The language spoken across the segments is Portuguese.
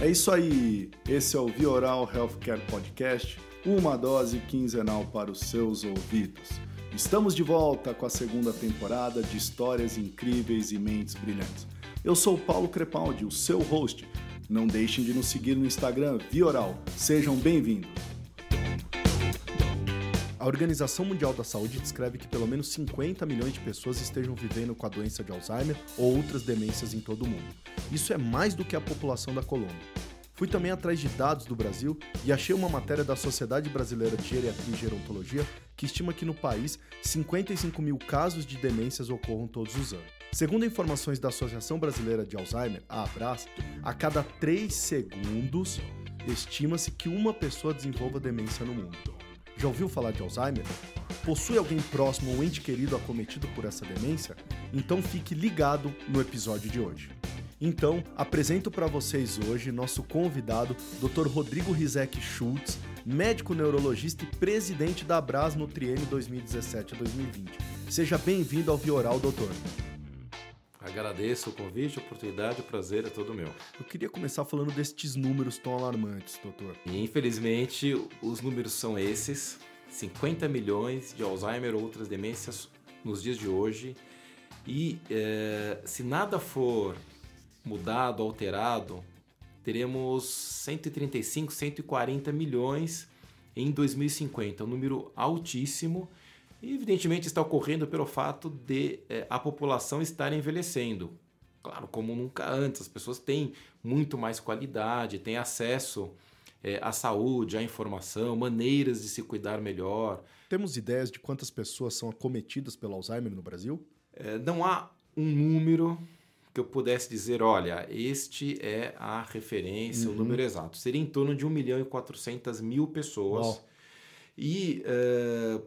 É isso aí. Esse é o Vioral Healthcare Podcast, uma dose quinzenal para os seus ouvidos. Estamos de volta com a segunda temporada de histórias incríveis e mentes brilhantes. Eu sou Paulo Crepaldi, o seu host. Não deixem de nos seguir no Instagram Vioral. Sejam bem-vindos. A Organização Mundial da Saúde descreve que pelo menos 50 milhões de pessoas estejam vivendo com a doença de Alzheimer ou outras demências em todo o mundo. Isso é mais do que a população da Colômbia. Fui também atrás de dados do Brasil e achei uma matéria da Sociedade Brasileira de Geriatria e Gerontologia que estima que no país 55 mil casos de demências ocorram todos os anos. Segundo informações da Associação Brasileira de Alzheimer, a ABRAS, a cada 3 segundos estima-se que uma pessoa desenvolva demência no mundo. Já ouviu falar de Alzheimer? Possui alguém próximo ou ente querido acometido por essa demência? Então fique ligado no episódio de hoje. Então, apresento para vocês hoje nosso convidado, Dr. Rodrigo Rizek Schultz, médico neurologista e presidente da Abras no triênio 2017 a 2020. Seja bem-vindo ao Vioral, doutor. Agradeço o convite, a oportunidade, o prazer é todo meu. Eu queria começar falando destes números tão alarmantes, doutor. E, infelizmente, os números são esses: 50 milhões de Alzheimer ou outras demências nos dias de hoje. E é, se nada for mudado, alterado, teremos 135, 140 milhões em 2050, um número altíssimo e, evidentemente, está ocorrendo pelo fato de é, a população estar envelhecendo. Claro, como nunca antes, as pessoas têm muito mais qualidade, têm acesso é, à saúde, à informação, maneiras de se cuidar melhor. Temos ideias de quantas pessoas são acometidas pelo Alzheimer no Brasil? É, não há um número que eu pudesse dizer, olha, este é a referência, uhum. o número exato. Seria em torno de 1 milhão e 400 mil pessoas. Uau. E uh,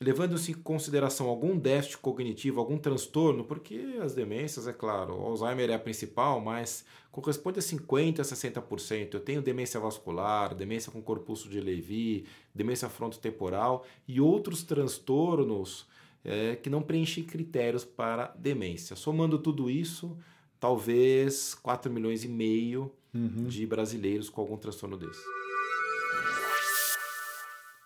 levando-se em consideração algum déficit cognitivo, algum transtorno, porque as demências, é claro, o Alzheimer é a principal, mas corresponde a 50% a 60%. Eu tenho demência vascular, demência com corpúsculo de Levy, demência frontotemporal e outros transtornos é, que não preenchem critérios para demência. Somando tudo isso, talvez 4 milhões e meio uhum. de brasileiros com algum transtorno desse.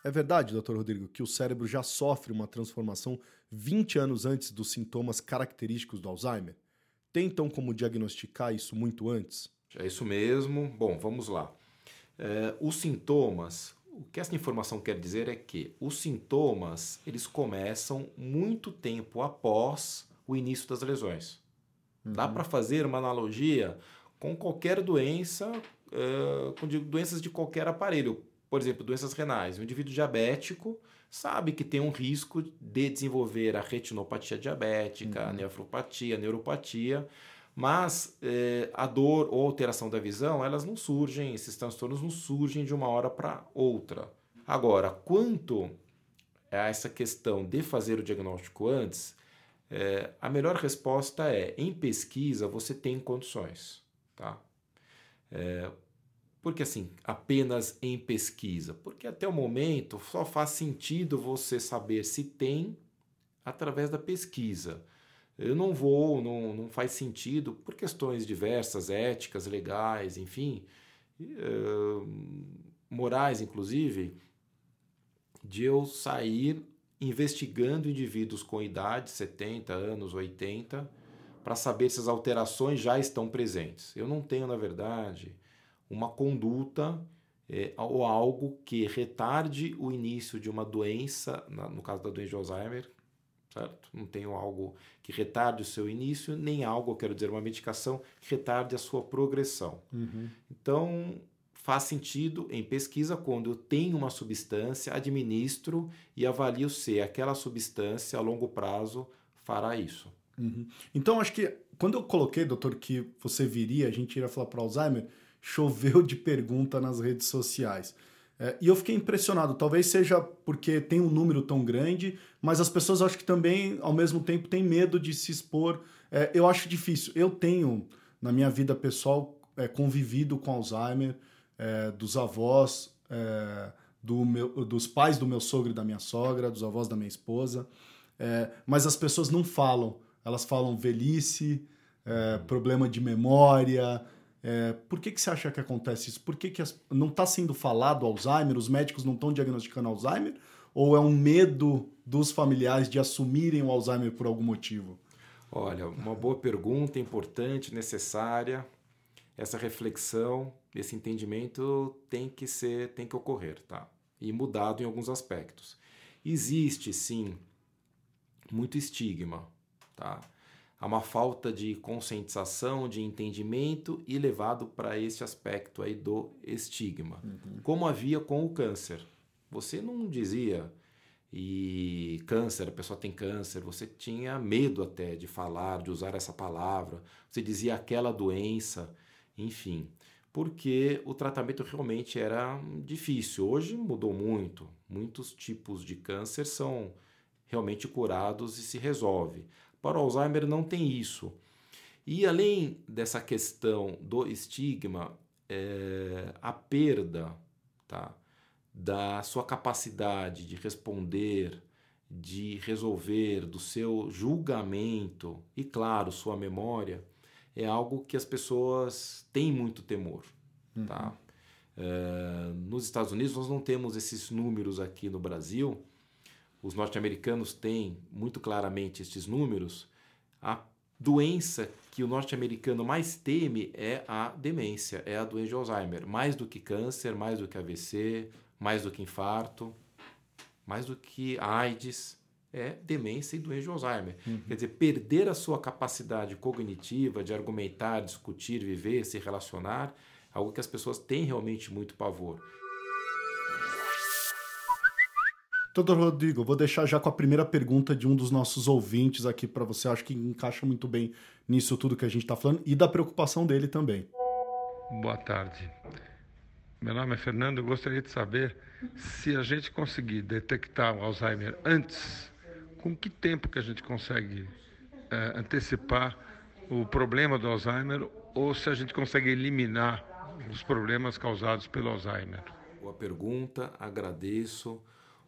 É verdade, doutor Rodrigo, que o cérebro já sofre uma transformação 20 anos antes dos sintomas característicos do Alzheimer? Tem então como diagnosticar isso muito antes? É isso mesmo. Bom, vamos lá. É, os sintomas, o que essa informação quer dizer é que os sintomas eles começam muito tempo após o início das lesões. Uhum. Dá para fazer uma analogia com qualquer doença, uh, com doenças de qualquer aparelho por exemplo, doenças renais. O indivíduo diabético sabe que tem um risco de desenvolver a retinopatia diabética, uhum. a nefropatia, a neuropatia, mas eh, a dor ou alteração da visão, elas não surgem, esses transtornos não surgem de uma hora para outra. Agora, quanto a essa questão de fazer o diagnóstico antes, eh, a melhor resposta é, em pesquisa, você tem condições. Tá? É, porque assim, apenas em pesquisa? Porque até o momento só faz sentido você saber se tem através da pesquisa. Eu não vou, não, não faz sentido, por questões diversas, éticas, legais, enfim, uh, morais inclusive, de eu sair investigando indivíduos com idade, 70 anos, 80, para saber se as alterações já estão presentes. Eu não tenho, na verdade, uma conduta é, ou algo que retarde o início de uma doença, na, no caso da doença de Alzheimer, certo? Não tenho algo que retarde o seu início, nem algo, quero dizer, uma medicação que retarde a sua progressão. Uhum. Então, faz sentido em pesquisa quando eu tenho uma substância, administro e avalio se aquela substância a longo prazo fará isso. Uhum. Então, acho que quando eu coloquei, doutor, que você viria, a gente iria falar para Alzheimer, choveu de pergunta nas redes sociais. É, e eu fiquei impressionado, talvez seja porque tem um número tão grande, mas as pessoas acho que também, ao mesmo tempo, têm medo de se expor. É, eu acho difícil. Eu tenho, na minha vida pessoal, é, convivido com Alzheimer, é, dos avós, é, do meu, dos pais do meu sogro e da minha sogra, dos avós da minha esposa, é, mas as pessoas não falam. Elas falam velhice, problema de memória, É, por que, que você acha que acontece isso? Por que, que as, não está sendo falado Alzheimer? Os médicos não estão diagnosticando Alzheimer? Ou é um medo dos familiares de assumirem o Alzheimer por algum motivo? Olha, uma boa pergunta, importante, necessária. Essa reflexão, esse entendimento tem que ser, tem que ocorrer, tá? E mudado em alguns aspectos. Existe, sim, muito estigma, tá? Há uma falta de conscientização, de entendimento e levado para esse aspecto aí do estigma. Uhum. Como havia com o câncer. Você não dizia e câncer, a pessoa tem câncer, você tinha medo até de falar, de usar essa palavra. Você dizia aquela doença, enfim, porque o tratamento realmente era difícil. Hoje mudou muito. Muitos tipos de câncer são realmente curados e se resolve. Para o Alzheimer não tem isso. E além dessa questão do estigma, é, a perda tá, da sua capacidade de responder, de resolver, do seu julgamento e, claro, sua memória, é algo que as pessoas têm muito temor. Uhum. Tá? É, nos Estados Unidos, nós não temos esses números aqui no Brasil os norte-americanos têm muito claramente estes números, a doença que o norte-americano mais teme é a demência, é a doença de Alzheimer. Mais do que câncer, mais do que AVC, mais do que infarto, mais do que AIDS, é demência e doença de Alzheimer. Uhum. Quer dizer, perder a sua capacidade cognitiva de argumentar, discutir, viver, se relacionar, é algo que as pessoas têm realmente muito pavor. Doutor Rodrigo, vou deixar já com a primeira pergunta de um dos nossos ouvintes aqui para você. Acho que encaixa muito bem nisso tudo que a gente está falando e da preocupação dele também. Boa tarde. Meu nome é Fernando. Eu gostaria de saber se a gente conseguir detectar o Alzheimer antes, com que tempo que a gente consegue é, antecipar o problema do Alzheimer ou se a gente consegue eliminar os problemas causados pelo Alzheimer? Boa pergunta, agradeço.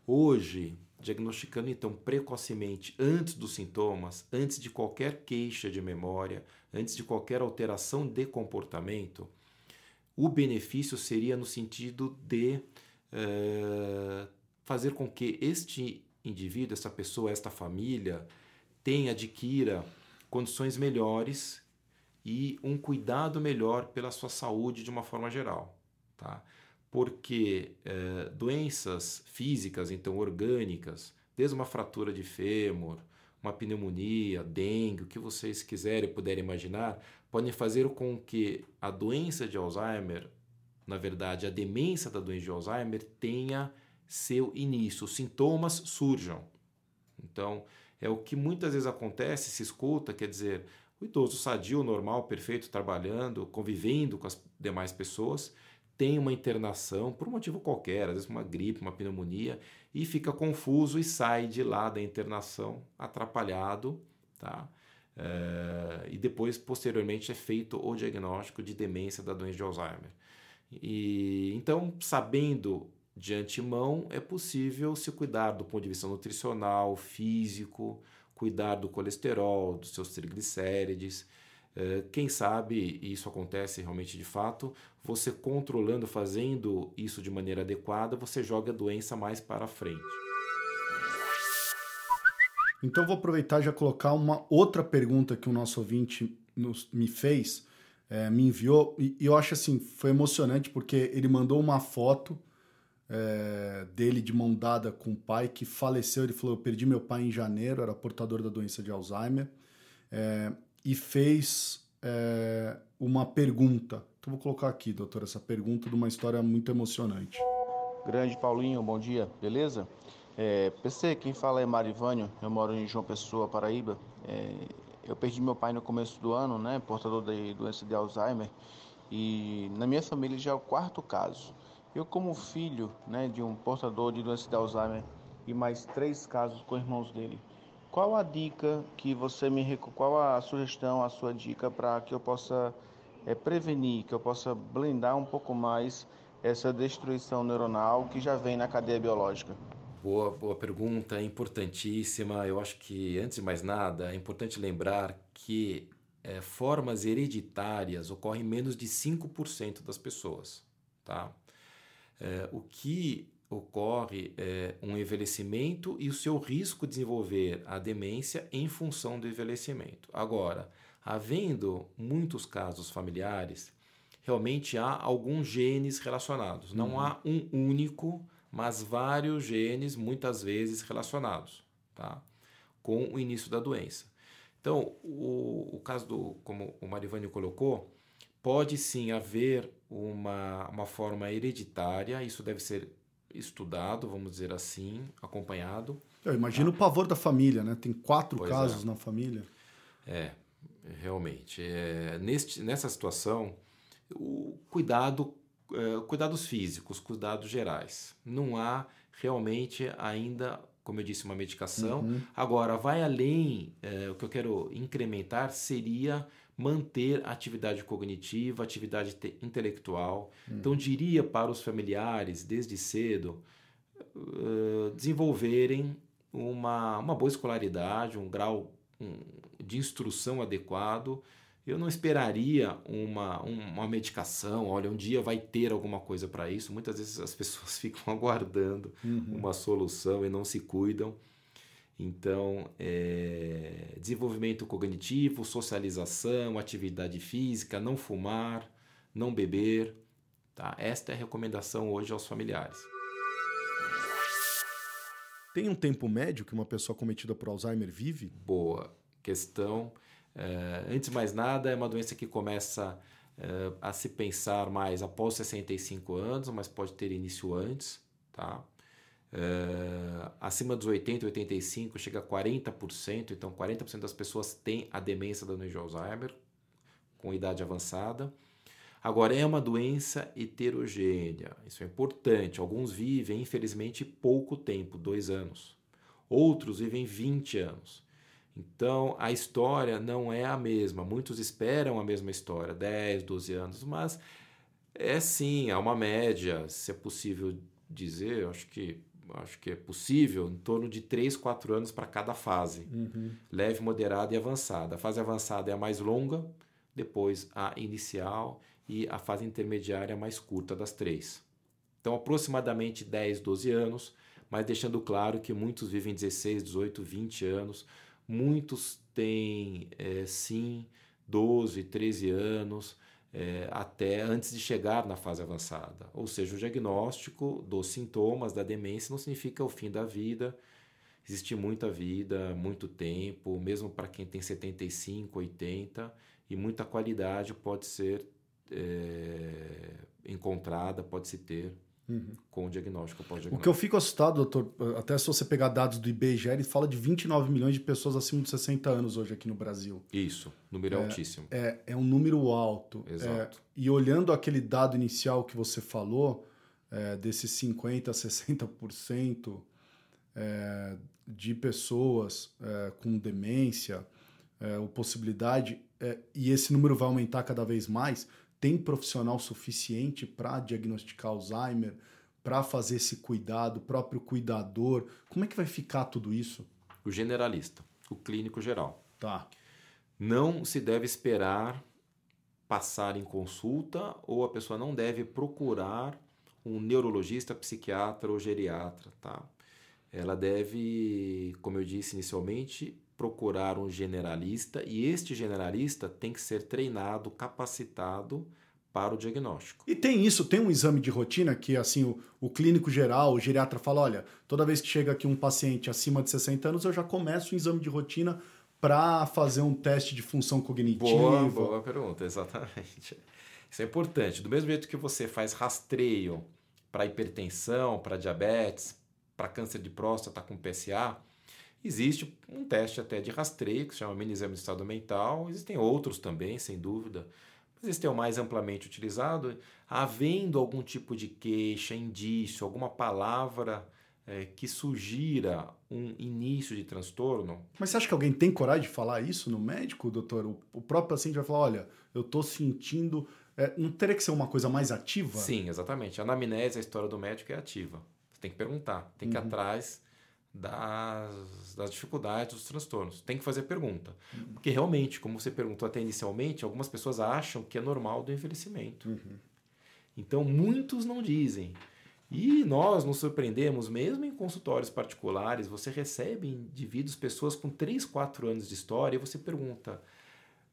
Hoje, diagnosticando então precocemente, antes dos sintomas, antes de qualquer queixa de memória, antes de qualquer alteração de comportamento, o benefício seria no sentido de uh, fazer com que este indivíduo, essa pessoa, esta família, tenha, adquira condições melhores e um cuidado melhor pela sua saúde de uma forma geral. Tá? Porque é, doenças físicas, então orgânicas, desde uma fratura de fêmur, uma pneumonia, dengue, o que vocês quiserem puderem imaginar, podem fazer com que a doença de Alzheimer, na verdade, a demência da doença de Alzheimer tenha seu início, os sintomas surjam. Então, é o que muitas vezes acontece, se escuta, quer dizer, o idoso sadio, normal, perfeito, trabalhando, convivendo com as demais pessoas, tem uma internação por um motivo qualquer, às vezes uma gripe, uma pneumonia, e fica confuso e sai de lá da internação atrapalhado, tá? É, e depois, posteriormente, é feito o diagnóstico de demência da doença de Alzheimer. E então, sabendo de antemão, é possível se cuidar do ponto de vista nutricional, físico, cuidar do colesterol, dos seus triglicérides, quem sabe isso acontece realmente de fato, você controlando, fazendo isso de maneira adequada, você joga a doença mais para frente. Então vou aproveitar e já colocar uma outra pergunta que o nosso ouvinte nos, me fez, é, me enviou, e, e, eu acho assim, foi emocionante porque ele mandou uma foto é, dele de mão dada com o pai que faleceu. Ele falou: Eu perdi meu pai em janeiro, era portador da doença de Alzheimer. É, e fez é, uma pergunta. Então vou colocar aqui, doutor, essa pergunta de uma história muito emocionante. Grande Paulinho, bom dia, beleza? É, PC, quem fala é Marivânio, eu moro em João Pessoa, Paraíba. É, eu perdi meu pai no começo do ano, né, portador da doença de Alzheimer, e na minha família já é o quarto caso. Eu, como filho né, de um portador de doença de Alzheimer e mais três casos com irmãos dele, qual a dica que você me qual a sugestão, a sua dica para que eu possa é, prevenir, que eu possa blindar um pouco mais essa destruição neuronal que já vem na cadeia biológica? Boa, boa pergunta, importantíssima. Eu acho que antes de mais nada é importante lembrar que é, formas hereditárias ocorrem em menos de 5% das pessoas. Tá? É, o que ocorre é um envelhecimento e o seu risco de desenvolver a demência em função do envelhecimento. Agora, havendo muitos casos familiares, realmente há alguns genes relacionados. Não uhum. há um único, mas vários genes, muitas vezes relacionados, tá? com o início da doença. Então, o, o caso do, como o Marivânio colocou, pode sim haver uma, uma forma hereditária, isso deve ser estudado, vamos dizer assim, acompanhado. Eu imagino tá? o pavor da família, né? Tem quatro pois casos é. na família. É, realmente. É, neste, nessa situação, o cuidado, é, cuidados físicos, cuidados gerais. Não há realmente ainda, como eu disse, uma medicação. Uhum. Agora, vai além, é, o que eu quero incrementar seria manter a atividade cognitiva, atividade intelectual. Uhum. Então, diria para os familiares, desde cedo, uh, desenvolverem uma, uma boa escolaridade, um grau um, de instrução adequado eu não esperaria uma, uma medicação, olha, um dia vai ter alguma coisa para isso. Muitas vezes as pessoas ficam aguardando uhum. uma solução e não se cuidam. Então, é, desenvolvimento cognitivo, socialização, atividade física, não fumar, não beber. Tá? Esta é a recomendação hoje aos familiares. Tem um tempo médio que uma pessoa cometida por Alzheimer vive? Boa questão. É, antes de mais nada, é uma doença que começa é, a se pensar mais após 65 anos, mas pode ter início antes. Tá? É, acima dos 80, 85 chega a 40%, então 40% das pessoas têm a demência da doença de Alzheimer com idade avançada. Agora, é uma doença heterogênea, isso é importante. Alguns vivem, infelizmente, pouco tempo, dois anos. Outros vivem 20 anos. Então, a história não é a mesma. Muitos esperam a mesma história, 10, 12 anos, mas é sim, há uma média, se é possível dizer, acho que acho que é possível, em torno de 3, 4 anos para cada fase. Uhum. Leve, moderada e avançada. A fase avançada é a mais longa, depois a inicial e a fase intermediária é a mais curta das três. Então, aproximadamente 10, 12 anos, mas deixando claro que muitos vivem 16, 18, 20 anos Muitos têm, é, sim, 12, 13 anos, é, até antes de chegar na fase avançada. Ou seja, o diagnóstico dos sintomas da demência não significa o fim da vida. Existe muita vida, muito tempo, mesmo para quem tem 75, 80, e muita qualidade pode ser é, encontrada, pode se ter Uhum. com o diagnóstico pós-diagnóstico. O que eu fico assustado, doutor, até se você pegar dados do IBGE, ele fala de 29 milhões de pessoas acima de 60 anos hoje aqui no Brasil. Isso, número é, altíssimo. É, é um número alto. Exato. É, e olhando aquele dado inicial que você falou, é, desses 50% a 60% é, de pessoas é, com demência, é, ou possibilidade, é, e esse número vai aumentar cada vez mais, tem profissional suficiente para diagnosticar Alzheimer, para fazer esse cuidado, o próprio cuidador? Como é que vai ficar tudo isso? O generalista, o clínico geral. Tá. Não se deve esperar passar em consulta ou a pessoa não deve procurar um neurologista, psiquiatra ou geriatra, tá? Ela deve, como eu disse inicialmente, procurar um generalista e este generalista tem que ser treinado, capacitado para o diagnóstico. E tem isso, tem um exame de rotina que assim o, o clínico geral, o geriatra fala, olha, toda vez que chega aqui um paciente acima de 60 anos, eu já começo um exame de rotina para fazer um teste de função cognitiva. Boa, boa pergunta, exatamente. Isso é importante. Do mesmo jeito que você faz rastreio para hipertensão, para diabetes, para câncer de próstata com PSA, Existe um teste até de rastreio, que se chama mini exame de estado mental, existem outros também, sem dúvida, mas esse é o mais amplamente utilizado. Havendo algum tipo de queixa, indício, alguma palavra é, que sugira um início de transtorno. Mas você acha que alguém tem coragem de falar isso no médico, doutor? O, o próprio paciente vai falar: olha, eu estou sentindo. É, não teria que ser uma coisa mais ativa? Sim, exatamente. A anamnese, a história do médico é ativa. Você tem que perguntar, tem que ir uhum. atrás das, das dificuldades, dos transtornos. Tem que fazer pergunta. Uhum. Porque realmente, como você perguntou até inicialmente, algumas pessoas acham que é normal do envelhecimento. Uhum. Então, muitos não dizem. E nós nos surpreendemos, mesmo em consultórios particulares, você recebe indivíduos, pessoas com 3, 4 anos de história, e você pergunta,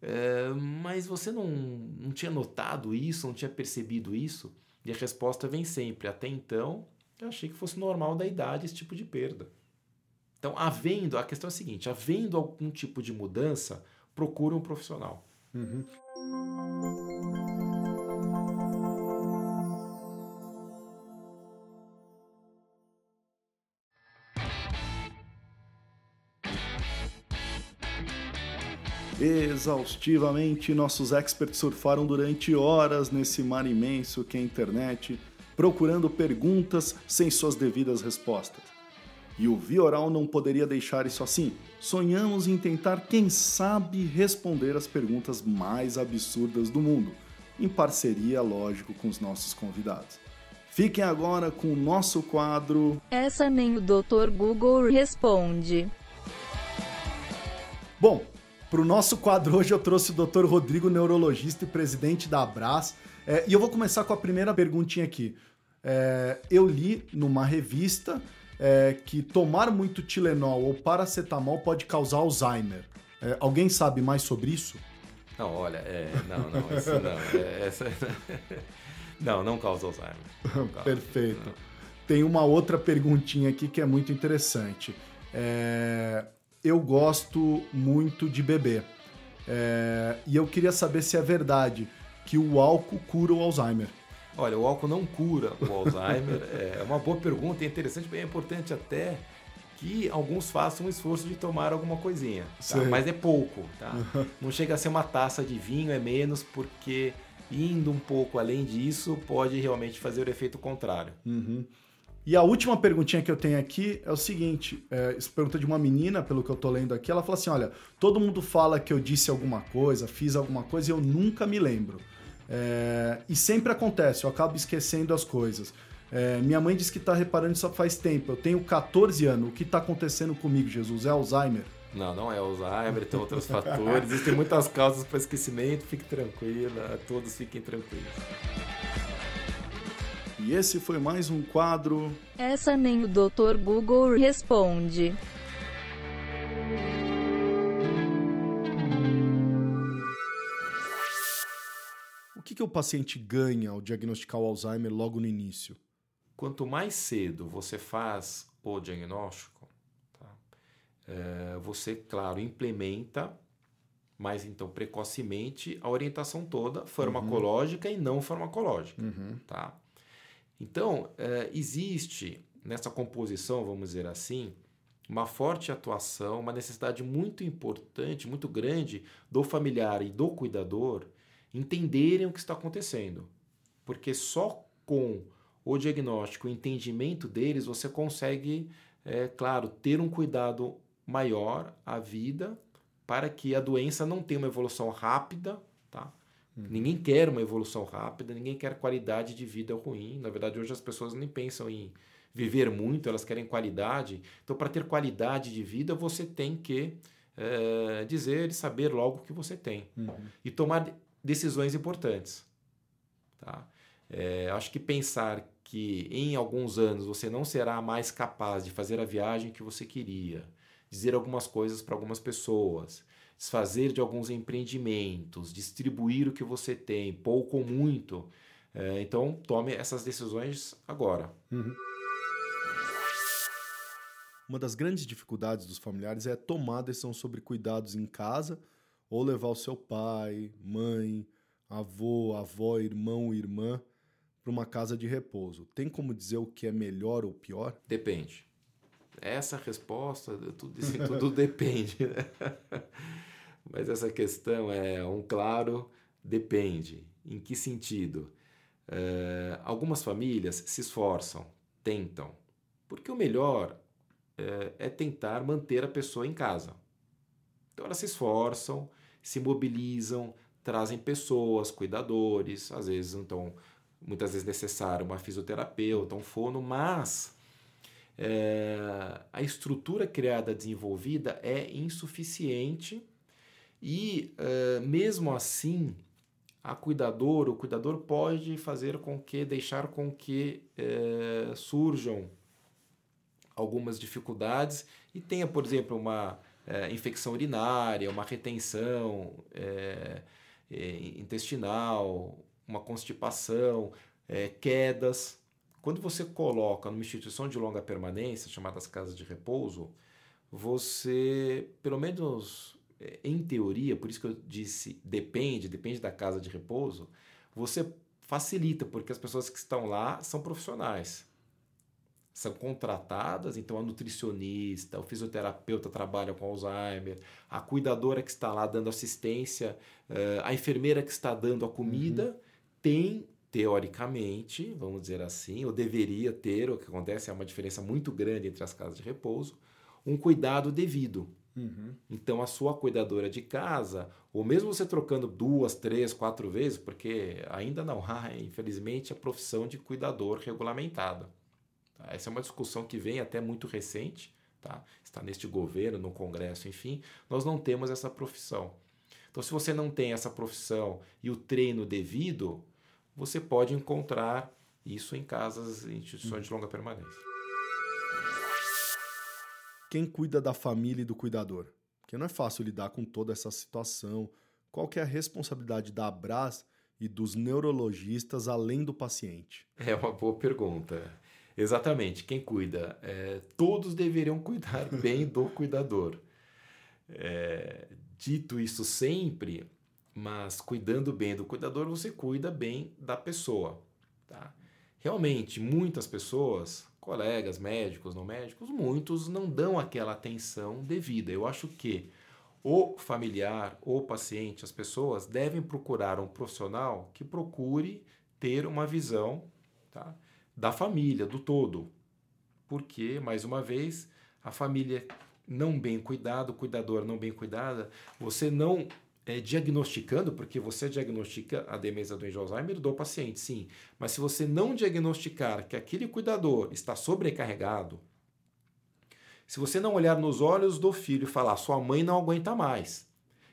é, mas você não, não tinha notado isso, não tinha percebido isso? E a resposta vem sempre, até então, eu achei que fosse normal da idade esse tipo de perda. Então, havendo, a questão é a seguinte, havendo algum tipo de mudança, procure um profissional. Uhum. Exaustivamente, nossos experts surfaram durante horas nesse mar imenso que é a internet, procurando perguntas sem suas devidas respostas. E o Vioral não poderia deixar isso assim. Sonhamos em tentar, quem sabe, responder as perguntas mais absurdas do mundo, em parceria, lógico, com os nossos convidados. Fiquem agora com o nosso quadro. Essa nem o Dr. Google responde. Bom, para o nosso quadro hoje eu trouxe o Dr. Rodrigo, neurologista e presidente da Abras. É, e eu vou começar com a primeira perguntinha aqui. É, eu li numa revista é, que tomar muito Tilenol ou paracetamol pode causar Alzheimer. É, alguém sabe mais sobre isso? Não, olha, é, não, não, isso não. É, essa, não, não causa Alzheimer. Não causa, Perfeito. Não. Tem uma outra perguntinha aqui que é muito interessante. É, eu gosto muito de beber. É, e eu queria saber se é verdade que o álcool cura o Alzheimer. Olha, o álcool não cura o Alzheimer. é uma boa pergunta, é interessante, bem importante até que alguns façam um esforço de tomar alguma coisinha, tá? mas é pouco, tá? Não chega a ser uma taça de vinho, é menos, porque indo um pouco além disso pode realmente fazer o efeito contrário. Uhum. E a última perguntinha que eu tenho aqui é o seguinte: é, isso pergunta de uma menina, pelo que eu tô lendo aqui. Ela fala assim: olha, todo mundo fala que eu disse alguma coisa, fiz alguma coisa e eu nunca me lembro. É, e sempre acontece, eu acabo esquecendo as coisas. É, minha mãe disse que está reparando isso faz tempo. Eu tenho 14 anos. O que está acontecendo comigo, Jesus? É Alzheimer? Não, não é Alzheimer, tem outros fatores. Existem muitas causas para esquecimento. Fique tranquila, todos fiquem tranquilos. E esse foi mais um quadro. Essa nem o Dr. Google responde. Que, que o paciente ganha ao diagnosticar o Alzheimer logo no início? Quanto mais cedo você faz o diagnóstico, tá? é, você, claro, implementa mais então precocemente a orientação toda farmacológica uhum. e não farmacológica, uhum. tá? Então, é, existe nessa composição, vamos dizer assim, uma forte atuação, uma necessidade muito importante, muito grande do familiar e do cuidador entenderem o que está acontecendo. Porque só com o diagnóstico, o entendimento deles, você consegue, é, claro, ter um cuidado maior à vida para que a doença não tenha uma evolução rápida, tá? Uhum. Ninguém quer uma evolução rápida, ninguém quer qualidade de vida ruim. Na verdade, hoje as pessoas nem pensam em viver muito, elas querem qualidade. Então, para ter qualidade de vida, você tem que é, dizer e saber logo o que você tem uhum. e tomar decisões importantes. Tá? É, acho que pensar que em alguns anos você não será mais capaz de fazer a viagem que você queria, dizer algumas coisas para algumas pessoas, desfazer de alguns empreendimentos, distribuir o que você tem, pouco ou muito. É, então, tome essas decisões agora. Uhum. Uma das grandes dificuldades dos familiares é tomar decisão sobre cuidados em casa ou levar o seu pai, mãe, avô, avó, irmão, irmã para uma casa de repouso. Tem como dizer o que é melhor ou pior? Depende. Essa resposta, tudo, tudo depende. Né? Mas essa questão é um claro depende. Em que sentido? É, algumas famílias se esforçam, tentam, porque o melhor é, é tentar manter a pessoa em casa. Então elas se esforçam, se mobilizam, trazem pessoas, cuidadores, às vezes então muitas vezes necessário uma fisioterapeuta, um fono, mas é, a estrutura criada, desenvolvida é insuficiente e, é, mesmo assim, a cuidador, o cuidador pode fazer com que, deixar com que é, surjam algumas dificuldades e tenha, por exemplo, uma é, infecção urinária, uma retenção é, é, intestinal, uma constipação, é, quedas. Quando você coloca numa instituição de longa permanência, chamadas casas de repouso, você, pelo menos é, em teoria, por isso que eu disse depende, depende da casa de repouso, você facilita, porque as pessoas que estão lá são profissionais são contratadas, então a nutricionista, o fisioterapeuta trabalha com Alzheimer, a cuidadora que está lá dando assistência, eh, a enfermeira que está dando a comida, uhum. tem, teoricamente, vamos dizer assim, ou deveria ter, o que acontece é uma diferença muito grande entre as casas de repouso, um cuidado devido. Uhum. Então, a sua cuidadora de casa, ou mesmo você trocando duas, três, quatro vezes, porque ainda não há, infelizmente, a profissão de cuidador regulamentada. Essa é uma discussão que vem até muito recente, tá? está neste governo, no Congresso, enfim. Nós não temos essa profissão. Então, se você não tem essa profissão e o treino devido, você pode encontrar isso em casas, em instituições de longa permanência. Quem cuida da família e do cuidador? Porque não é fácil lidar com toda essa situação. Qual que é a responsabilidade da Abras e dos neurologistas além do paciente? É uma boa pergunta. Exatamente, quem cuida? É, todos deveriam cuidar bem do cuidador. É, dito isso sempre, mas cuidando bem do cuidador, você cuida bem da pessoa. Tá? Realmente, muitas pessoas, colegas, médicos, não médicos, muitos não dão aquela atenção devida. Eu acho que o familiar, o paciente, as pessoas devem procurar um profissional que procure ter uma visão tá? Da família, do todo. Porque, mais uma vez, a família não bem cuidada, o cuidador não bem cuidada, você não é, diagnosticando, porque você diagnostica a demência do Alzheimer do paciente, sim. Mas se você não diagnosticar que aquele cuidador está sobrecarregado, se você não olhar nos olhos do filho e falar, sua mãe não aguenta mais,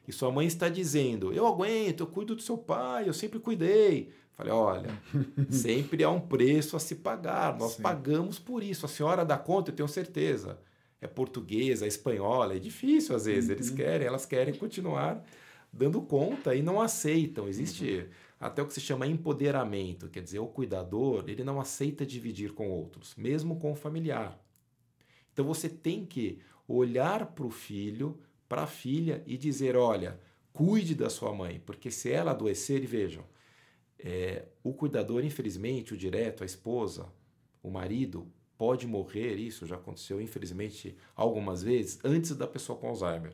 e sua mãe está dizendo, eu aguento, eu cuido do seu pai, eu sempre cuidei, Falei, olha, sempre há um preço a se pagar, nós Sim. pagamos por isso. A senhora dá conta, eu tenho certeza. É portuguesa, é espanhola, é difícil às vezes. Uhum. Eles querem, elas querem continuar dando conta e não aceitam. Existe uhum. até o que se chama empoderamento, quer dizer, o cuidador, ele não aceita dividir com outros, mesmo com o familiar. Então você tem que olhar para o filho, para a filha e dizer, olha, cuide da sua mãe, porque se ela adoecer, e vejam, é, o cuidador, infelizmente, o direto, a esposa, o marido, pode morrer, isso já aconteceu, infelizmente, algumas vezes, antes da pessoa com Alzheimer.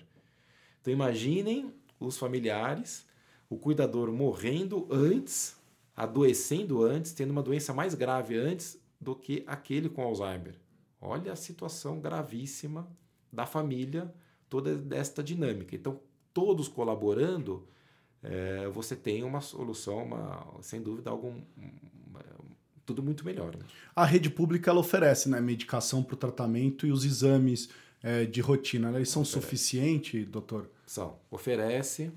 Então imaginem os familiares, o cuidador morrendo antes, adoecendo antes, tendo uma doença mais grave antes do que aquele com Alzheimer. Olha a situação gravíssima da família, toda esta dinâmica. Então, todos colaborando é, você tem uma solução, uma, sem dúvida, algum, tudo muito melhor. Né? A rede pública ela oferece né, medicação para o tratamento e os exames é, de rotina. Né? Eles são suficientes, doutor? São. Oferece.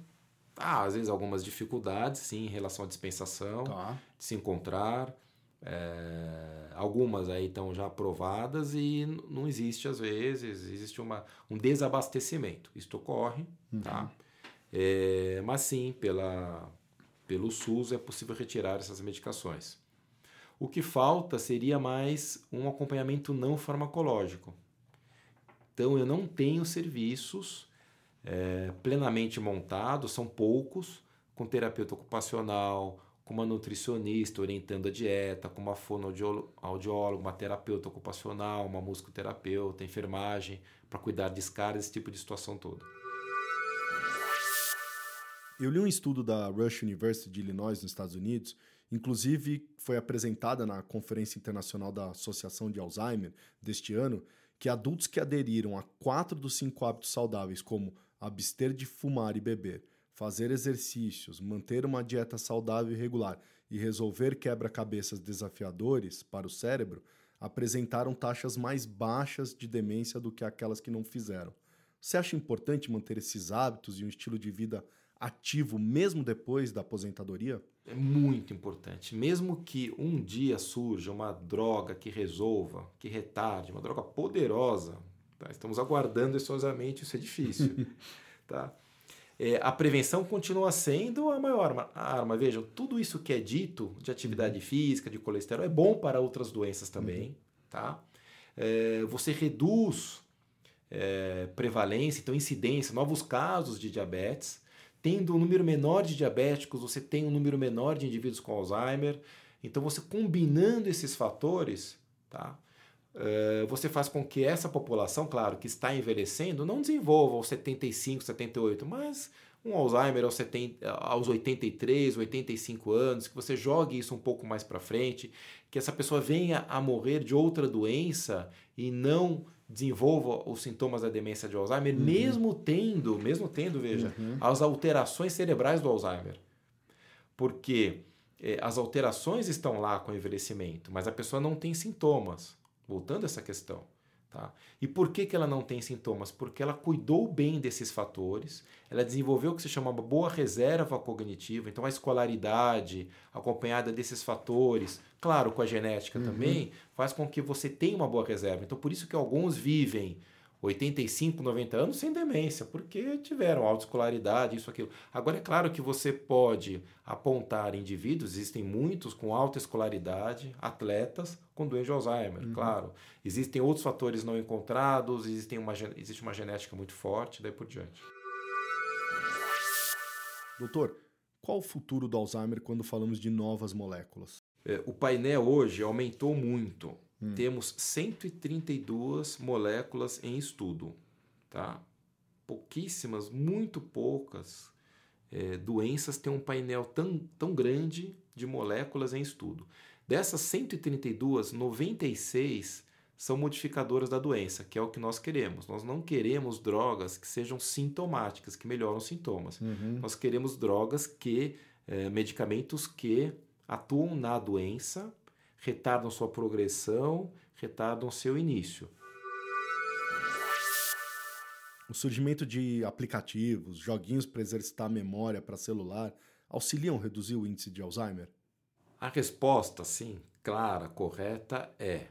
Ah, às vezes algumas dificuldades, sim, em relação à dispensação, tá. de se encontrar. É, algumas aí estão já aprovadas e não existe, às vezes, existe uma, um desabastecimento. Isto ocorre, tá? uhum. tá? É, mas sim, pela, pelo SUS é possível retirar essas medicações. O que falta seria mais um acompanhamento não farmacológico. Então, eu não tenho serviços é, plenamente montados, são poucos, com terapeuta ocupacional, com uma nutricionista orientando a dieta, com uma fonoaudióloga, uma terapeuta ocupacional, uma musicoterapeuta, enfermagem, para cuidar de escaras, esse tipo de situação toda. Eu li um estudo da Rush University de Illinois, nos Estados Unidos, inclusive foi apresentada na Conferência Internacional da Associação de Alzheimer deste ano, que adultos que aderiram a quatro dos cinco hábitos saudáveis, como abster de fumar e beber, fazer exercícios, manter uma dieta saudável e regular e resolver quebra-cabeças desafiadores para o cérebro, apresentaram taxas mais baixas de demência do que aquelas que não fizeram. Você acha importante manter esses hábitos e um estilo de vida ativo mesmo depois da aposentadoria? É muito importante. Mesmo que um dia surja uma droga que resolva, que retarde, uma droga poderosa, tá? estamos aguardando ansiosamente, isso é difícil. tá? É, a prevenção continua sendo a maior arma. arma. Vejam, tudo isso que é dito de atividade uhum. física, de colesterol, é bom para outras doenças também. Uhum. Tá? É, você reduz é, prevalência, então incidência, novos casos de diabetes. Tendo um número menor de diabéticos, você tem um número menor de indivíduos com Alzheimer. Então, você combinando esses fatores, tá? Uh, você faz com que essa população, claro, que está envelhecendo, não desenvolva aos 75, 78, mas um Alzheimer aos, 70, aos 83, 85 anos, que você jogue isso um pouco mais para frente, que essa pessoa venha a morrer de outra doença e não desenvolva os sintomas da demência de Alzheimer, uhum. mesmo tendo, mesmo tendo, veja, uhum. as alterações cerebrais do Alzheimer. Porque eh, as alterações estão lá com o envelhecimento, mas a pessoa não tem sintomas. Voltando a essa questão. Tá? E por que, que ela não tem sintomas? Porque ela cuidou bem desses fatores, ela desenvolveu o que se chama uma boa reserva cognitiva, então a escolaridade acompanhada desses fatores, claro, com a genética uhum. também, faz com que você tenha uma boa reserva. Então por isso que alguns vivem 85, 90 anos sem demência, porque tiveram autoescolaridade, isso, aquilo. Agora, é claro que você pode apontar indivíduos, existem muitos com alta escolaridade, atletas com doença de Alzheimer, uhum. claro. Existem outros fatores não encontrados, existem uma, existe uma genética muito forte, daí por diante. Doutor, qual o futuro do Alzheimer quando falamos de novas moléculas? É, o painel hoje aumentou muito. Hum. Temos 132 moléculas em estudo, tá? Pouquíssimas, muito poucas é, doenças têm um painel tão, tão grande de moléculas em estudo. Dessas 132, 96 são modificadoras da doença, que é o que nós queremos. Nós não queremos drogas que sejam sintomáticas, que melhoram sintomas. Uhum. Nós queremos drogas que, é, medicamentos que atuam na doença retardam sua progressão, retardam seu início. O surgimento de aplicativos, joguinhos para exercitar a memória para celular auxiliam a reduzir o índice de Alzheimer? A resposta, sim, clara, correta é: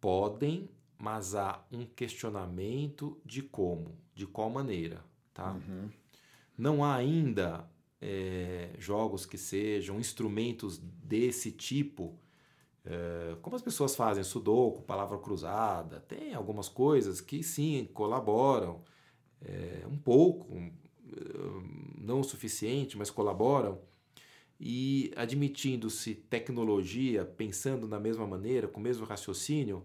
podem, mas há um questionamento de como, de qual maneira, tá? Uhum. Não há ainda é, jogos que sejam instrumentos desse tipo é, como as pessoas fazem sudoku, palavra cruzada, tem algumas coisas que sim colaboram é, um pouco, um, não o suficiente, mas colaboram. E admitindo-se tecnologia, pensando da mesma maneira, com o mesmo raciocínio,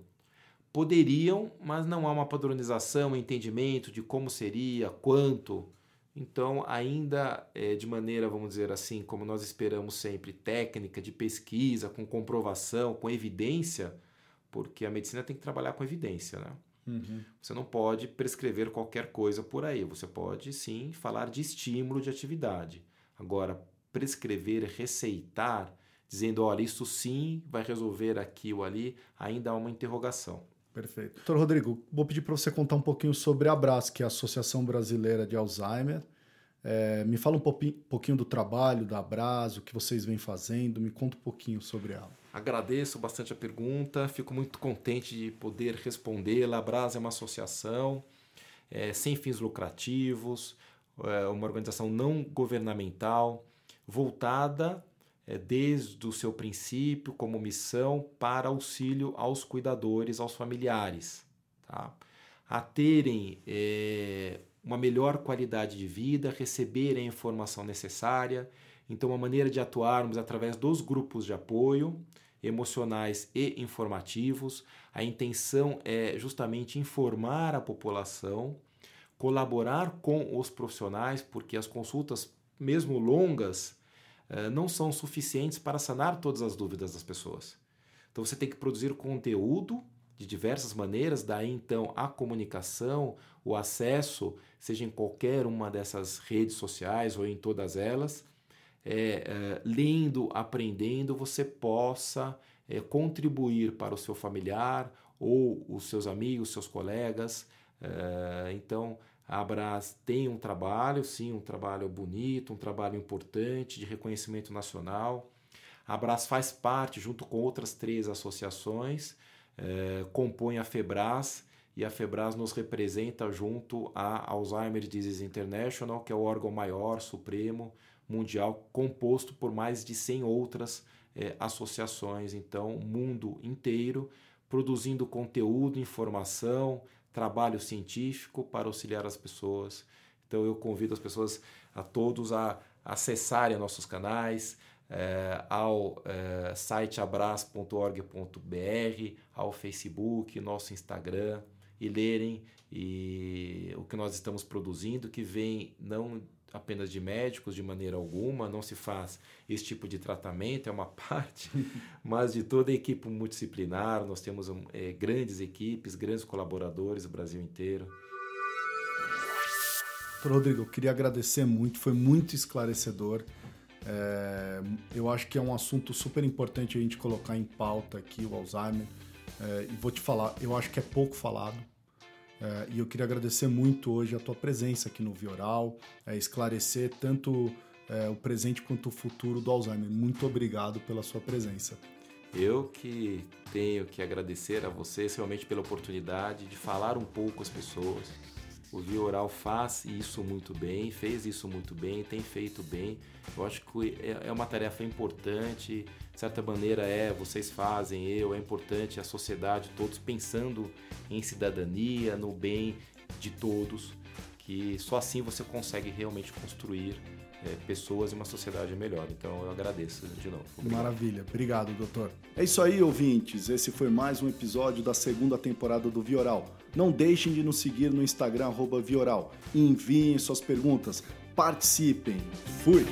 poderiam, mas não há uma padronização, entendimento de como seria, quanto. Então, ainda é, de maneira, vamos dizer assim, como nós esperamos sempre, técnica, de pesquisa, com comprovação, com evidência, porque a medicina tem que trabalhar com evidência, né? Uhum. Você não pode prescrever qualquer coisa por aí. Você pode sim falar de estímulo de atividade. Agora, prescrever, receitar, dizendo, olha, isso sim vai resolver aqui ou ali, ainda há uma interrogação. Perfeito. Doutor Rodrigo, vou pedir para você contar um pouquinho sobre a Abras, que é a Associação Brasileira de Alzheimer. É, me fala um pouquinho do trabalho da Abras, o que vocês vêm fazendo, me conta um pouquinho sobre ela. Agradeço bastante a pergunta, fico muito contente de poder respondê-la. A Abras é uma associação é, sem fins lucrativos, é uma organização não governamental voltada desde o seu princípio como missão para auxílio aos cuidadores, aos familiares, tá? a terem é, uma melhor qualidade de vida, receberem a informação necessária. Então, a maneira de atuarmos através dos grupos de apoio emocionais e informativos. A intenção é justamente informar a população, colaborar com os profissionais, porque as consultas, mesmo longas, não são suficientes para sanar todas as dúvidas das pessoas. Então você tem que produzir conteúdo de diversas maneiras, daí então a comunicação, o acesso, seja em qualquer uma dessas redes sociais ou em todas elas, é, é, lendo, aprendendo, você possa é, contribuir para o seu familiar ou os seus amigos, seus colegas. É, então, a Abras tem um trabalho, sim, um trabalho bonito, um trabalho importante de reconhecimento nacional. A Abras faz parte, junto com outras três associações, é, compõe a FEBRAS, e a FEBRAS nos representa junto à Alzheimer Disease International, que é o órgão maior, supremo, mundial, composto por mais de 100 outras é, associações, então, mundo inteiro, produzindo conteúdo, informação, trabalho científico para auxiliar as pessoas. Então, eu convido as pessoas, a todos, a acessarem nossos canais, é, ao é, site abras.org.br, ao Facebook, nosso Instagram e lerem e o que nós estamos produzindo, que vem não apenas de médicos de maneira alguma, não se faz esse tipo de tratamento, é uma parte, mas de toda a equipe multidisciplinar, nós temos é, grandes equipes, grandes colaboradores do Brasil inteiro. Rodrigo, eu queria agradecer muito, foi muito esclarecedor. É, eu acho que é um assunto super importante a gente colocar em pauta aqui, o Alzheimer. É, e vou te falar, eu acho que é pouco falado. É, e eu queria agradecer muito hoje a tua presença aqui no Vioral, é, esclarecer tanto é, o presente quanto o futuro do Alzheimer. Muito obrigado pela sua presença. Eu que tenho que agradecer a vocês realmente pela oportunidade de falar um pouco às pessoas. O Vioral faz isso muito bem, fez isso muito bem, tem feito bem. Eu acho que é, é uma tarefa importante de certa maneira é vocês fazem, eu, é importante a sociedade, todos pensando em cidadania, no bem de todos, que só assim você consegue realmente construir é, pessoas e uma sociedade melhor. Então eu agradeço de novo. Obrigado. Maravilha, obrigado, doutor. É isso aí, ouvintes. Esse foi mais um episódio da segunda temporada do Vioral. Não deixem de nos seguir no Instagram, Vioral. Enviem suas perguntas, participem. Fui!